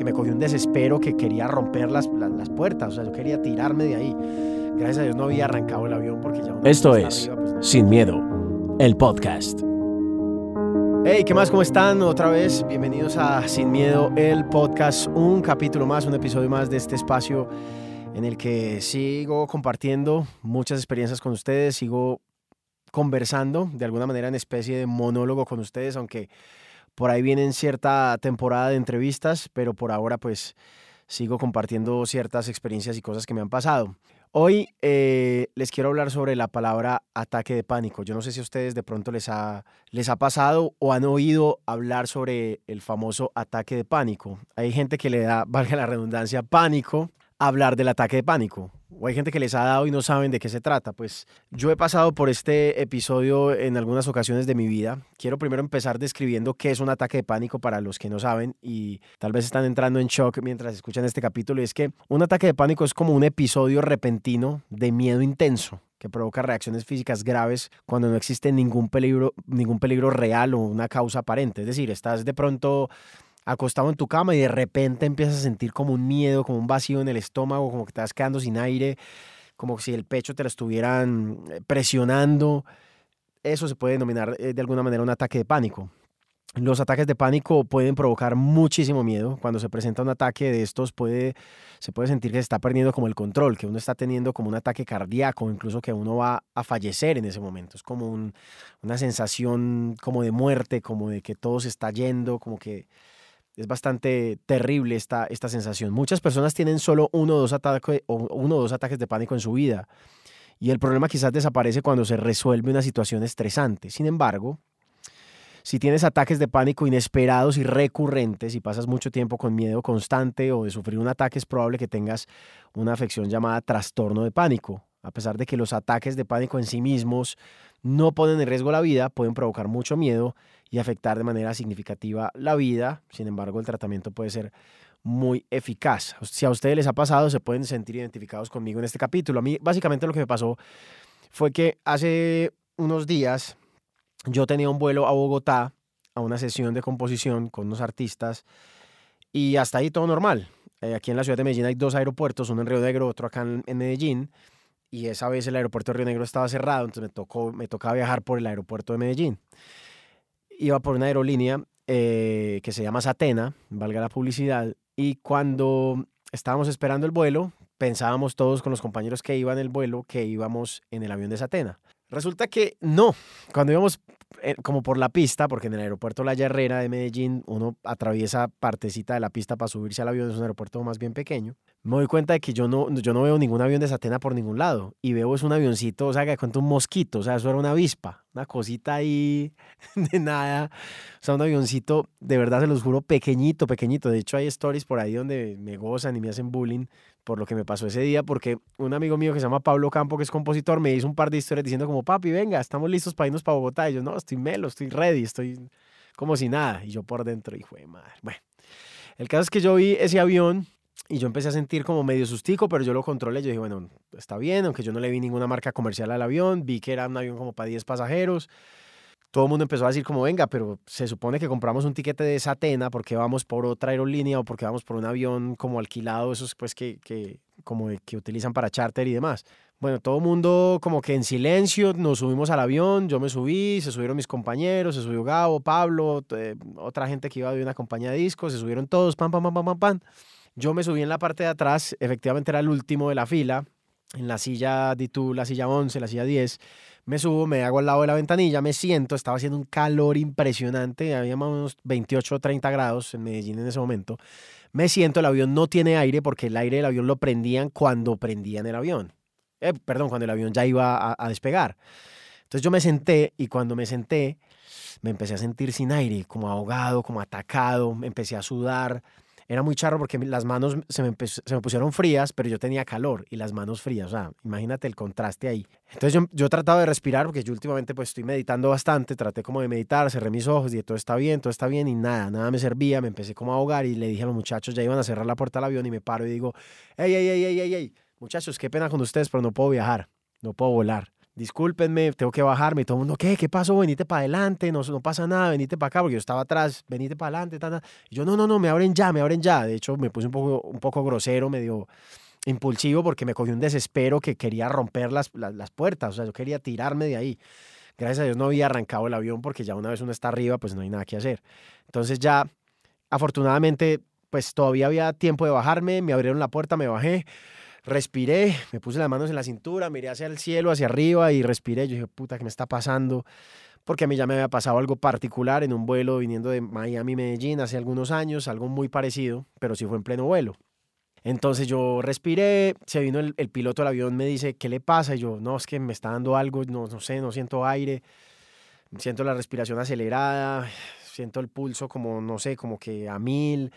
Que me cogió un desespero que quería romper las, las, las puertas, o sea, yo quería tirarme de ahí. Gracias a Dios no había arrancado el avión porque ya... Esto es arriba, pues, no. Sin Miedo, el podcast. Hey, ¿qué más? ¿Cómo están? Otra vez, bienvenidos a Sin Miedo, el podcast, un capítulo más, un episodio más de este espacio en el que sigo compartiendo muchas experiencias con ustedes, sigo conversando de alguna manera en especie de monólogo con ustedes, aunque por ahí vienen cierta temporada de entrevistas, pero por ahora pues sigo compartiendo ciertas experiencias y cosas que me han pasado. Hoy eh, les quiero hablar sobre la palabra ataque de pánico. Yo no sé si a ustedes de pronto les ha, les ha pasado o han oído hablar sobre el famoso ataque de pánico. Hay gente que le da, valga la redundancia, pánico hablar del ataque de pánico. O hay gente que les ha dado y no saben de qué se trata. Pues yo he pasado por este episodio en algunas ocasiones de mi vida. Quiero primero empezar describiendo qué es un ataque de pánico para los que no saben y tal vez están entrando en shock mientras escuchan este capítulo. Y es que un ataque de pánico es como un episodio repentino de miedo intenso que provoca reacciones físicas graves cuando no existe ningún peligro, ningún peligro real o una causa aparente. Es decir, estás de pronto acostado en tu cama y de repente empiezas a sentir como un miedo, como un vacío en el estómago, como que te estás quedando sin aire, como si el pecho te lo estuvieran eh, presionando. Eso se puede denominar eh, de alguna manera un ataque de pánico. Los ataques de pánico pueden provocar muchísimo miedo. Cuando se presenta un ataque de estos puede, se puede sentir que se está perdiendo como el control, que uno está teniendo como un ataque cardíaco, incluso que uno va a fallecer en ese momento. Es como un- una sensación como de muerte, como de que todo se está yendo, como que es bastante terrible esta, esta sensación. Muchas personas tienen solo uno o, dos ataque- o uno o dos ataques de pánico en su vida y el problema quizás desaparece cuando se resuelve una situación estresante. Sin embargo, si tienes ataques de pánico inesperados y recurrentes y pasas mucho tiempo con miedo constante o de sufrir un ataque, es probable que tengas una afección llamada trastorno de pánico. A pesar de que los ataques de pánico en sí mismos no ponen en riesgo la vida, pueden provocar mucho miedo y afectar de manera significativa la vida. Sin embargo, el tratamiento puede ser muy eficaz. Si a ustedes les ha pasado, se pueden sentir identificados conmigo en este capítulo. A mí, básicamente, lo que me pasó fue que hace unos días yo tenía un vuelo a Bogotá a una sesión de composición con unos artistas y hasta ahí todo normal. Eh, aquí en la ciudad de Medellín hay dos aeropuertos, uno en Río Negro, otro acá en, Medellín. Y esa vez el aeropuerto de Río Negro estaba cerrado, entonces me tocó, me tocaba viajar por el aeropuerto de Medellín. Iba por una aerolínea eh, que se llama Satena, valga la publicidad, y cuando estábamos esperando el vuelo, pensábamos todos con los compañeros que iban en el vuelo que íbamos en el avión de Satena. Resulta que no, cuando íbamos eh, como por la pista, porque en el aeropuerto La Herrera de Medellín uno atraviesa partecita de la pista para subirse al avión, es un aeropuerto más bien pequeño, me doy cuenta de que yo no, yo no veo ningún avión de Satena por ningún lado y veo es un avioncito, o sea, que cuenta un mosquito, o sea, eso era una avispa, una cosita ahí de nada, o sea, un avioncito, de verdad se los juro, pequeñito, pequeñito, de hecho hay stories por ahí donde me gozan y me hacen bullying por lo que me pasó ese día, porque un amigo mío que se llama Pablo Campo, que es compositor, me hizo un par de historias diciendo como, papi, venga, estamos listos para irnos para Bogotá. Y yo, no, estoy melo, estoy ready, estoy como si nada. Y yo por dentro, hijo de madre. Bueno, el caso es que yo vi ese avión y yo empecé a sentir como medio sustico, pero yo lo controlé. Yo dije, bueno, está bien, aunque yo no le vi ninguna marca comercial al avión, vi que era un avión como para 10 pasajeros. Todo el mundo empezó a decir como, venga, pero se supone que compramos un tiquete de Satena porque vamos por otra aerolínea o porque vamos por un avión como alquilado, esos pues que, que como que utilizan para charter y demás. Bueno, todo el mundo como que en silencio, nos subimos al avión, yo me subí, se subieron mis compañeros, se subió Gabo, Pablo, eh, otra gente que iba de una compañía de discos, se subieron todos, pam, pam, pam, pam, pam, pam. Yo me subí en la parte de atrás, efectivamente era el último de la fila, en la silla de la silla 11, la silla 10. Me subo, me hago al lado de la ventanilla, me siento, estaba haciendo un calor impresionante, había más o menos 28 o 30 grados en Medellín en ese momento. Me siento, el avión no tiene aire porque el aire del avión lo prendían cuando prendían el avión. Eh, perdón, cuando el avión ya iba a, a despegar. Entonces yo me senté y cuando me senté me empecé a sentir sin aire, como ahogado, como atacado, me empecé a sudar. Era muy charro porque las manos se me, se me pusieron frías, pero yo tenía calor y las manos frías. O sea, imagínate el contraste ahí. Entonces yo, yo trataba de respirar porque yo últimamente pues estoy meditando bastante, traté como de meditar, cerré mis ojos y todo está bien, todo está bien y nada, nada me servía, me empecé como a ahogar y le dije a los muchachos, ya iban a cerrar la puerta del avión y me paro y digo, hey, hey, hey, hey, hey, hey, muchachos, qué pena con ustedes, pero no puedo viajar, no puedo volar discúlpenme, tengo que bajarme. Y todo el mundo, ¿qué? ¿Qué pasó? Venite para adelante, no, no pasa nada, venite para acá, porque yo estaba atrás, venite para adelante. Y yo, no, no, no, me abren ya, me abren ya. De hecho, me puse un poco, un poco grosero, medio impulsivo, porque me cogió un desespero que quería romper las, las, las puertas, o sea, yo quería tirarme de ahí. Gracias a Dios no había arrancado el avión, porque ya una vez uno está arriba, pues no hay nada que hacer. Entonces ya, afortunadamente, pues todavía había tiempo de bajarme, me abrieron la puerta, me bajé respiré, me puse las manos en la cintura, miré hacia el cielo, hacia arriba y respiré. Yo dije, puta, ¿qué me está pasando? Porque a mí ya me había pasado algo particular en un vuelo viniendo de Miami, Medellín hace algunos años, algo muy parecido, pero sí fue en pleno vuelo. Entonces yo respiré, se vino el, piloto del avión, me dice, ¿qué le pasa? Y yo, no, es que me está dando algo, no, no sé, no siento aire, siento la respiración acelerada, siento el pulso como, no sé, como que a mil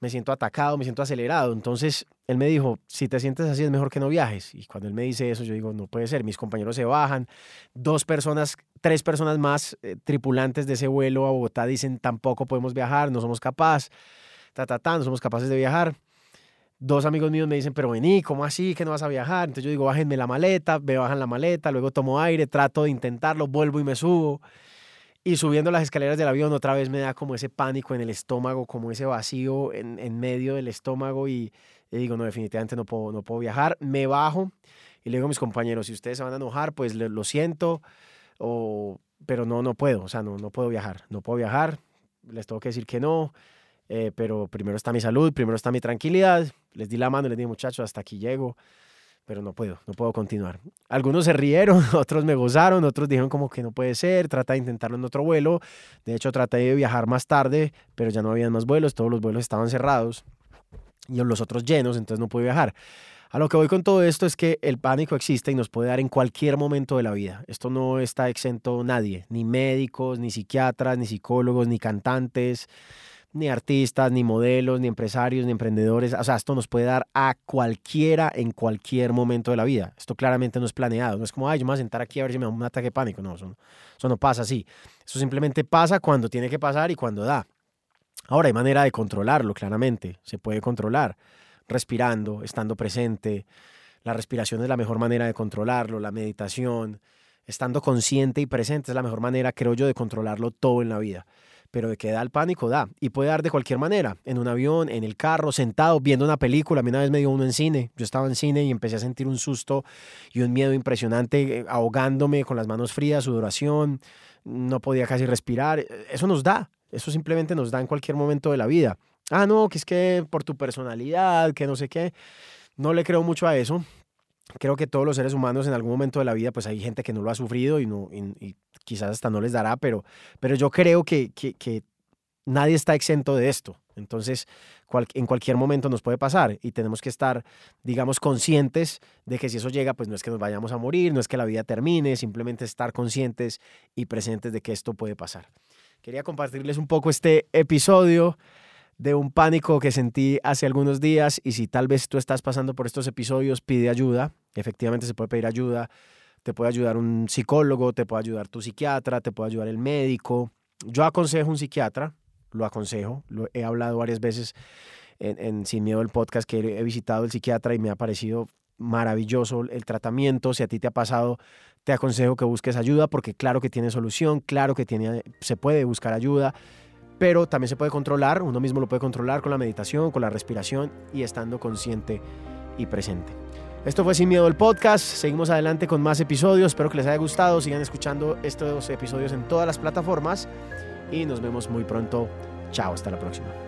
me siento atacado, me siento acelerado. Entonces él me dijo, si te sientes así es mejor que no viajes. Y cuando él me dice eso, yo digo, no puede ser, mis compañeros se bajan, dos personas, tres personas más eh, tripulantes de ese vuelo a Bogotá dicen, tampoco podemos viajar, no somos capaces, ta, ta, ta, no somos capaces de viajar. Dos amigos míos me dicen, pero vení, ¿cómo así? que no vas a viajar? Entonces yo digo, bájenme la maleta, me bajan la maleta, luego tomo aire, trato de intentarlo, vuelvo y me subo. Y subiendo las escaleras del avión otra vez me da como ese pánico en el estómago, como ese vacío en, en medio del estómago y, digo, no, definitivamente no puedo, no puedo viajar. Me bajo y le digo a mis compañeros, si ustedes se van a enojar, pues lo, siento, o, pero no, no puedo, o sea, no, no puedo viajar, no puedo viajar, les tengo que decir que no, eh, pero primero está mi salud, primero está mi tranquilidad. Les di la mano les dije, muchachos, hasta aquí llego pero no puedo, no puedo continuar. Algunos se rieron, otros me gozaron, otros dijeron como que no puede ser, trata de intentarlo en otro vuelo. De hecho, traté de viajar más tarde, pero ya no había más vuelos, todos los vuelos estaban cerrados y los otros llenos, entonces no pude viajar. A lo que voy con todo esto es que el pánico existe y nos puede dar en cualquier momento de la vida. Esto no está exento nadie, ni médicos, ni psiquiatras, ni psicólogos, ni cantantes, ni artistas, ni modelos, ni empresarios, ni emprendedores. O sea, esto nos puede dar a cualquiera en cualquier momento de la vida. Esto claramente no es planeado. No es como, ay, yo me voy a sentar aquí a ver si me da un ataque de pánico. No, eso eso no pasa así. Eso simplemente pasa cuando tiene que pasar y cuando da. Ahora, hay manera de controlarlo, claramente. Se puede controlar respirando, estando presente. La respiración es la mejor manera de controlarlo, la meditación, estando consciente y presente es la mejor manera, creo yo, de controlarlo todo en la vida pero de que da el pánico, da. Y puede dar de cualquier manera, en un avión, en el carro, sentado, viendo una película. A mí una vez me dio uno en cine. Yo estaba en cine y empecé a sentir un susto y un miedo impresionante, eh, ahogándome con las manos frías, sudoración, no podía casi respirar. Eso nos da, eso simplemente nos da en cualquier momento de la vida. Ah, no, que es que por tu personalidad, que no sé qué. No le creo mucho a eso creo que todos los seres humanos en algún momento de la vida, pues hay gente que no lo ha sufrido y, no, y, quizás hasta no les dará, pero, pero yo creo que, que, nadie está exento de esto. Entonces, en cualquier momento nos puede pasar y tenemos que estar, digamos, conscientes de que si eso llega, pues no es que nos vayamos a morir, no es que la vida termine, simplemente estar conscientes y presentes de que esto puede pasar. Quería compartirles un poco este episodio de un pánico que sentí hace algunos días y si tal vez tú estás pasando por estos episodios, pide ayuda. Efectivamente se puede pedir ayuda. Te puede ayudar un psicólogo, te puede ayudar tu psiquiatra, te puede ayudar el médico. Yo aconsejo un psiquiatra, lo aconsejo. Lo he hablado varias veces en, Sin Miedo el podcast que he visitado el psiquiatra y me ha parecido maravilloso el tratamiento. Si a ti te ha pasado, te aconsejo que busques ayuda porque claro que tiene solución, claro que tiene, se puede buscar ayuda pero también se puede controlar, uno mismo lo puede controlar con la meditación, con la respiración y estando consciente y presente. Esto fue Sin Miedo el podcast, seguimos adelante con más episodios, espero que les haya gustado, sigan escuchando estos episodios en todas las plataformas y nos vemos muy pronto. Chao, hasta la próxima.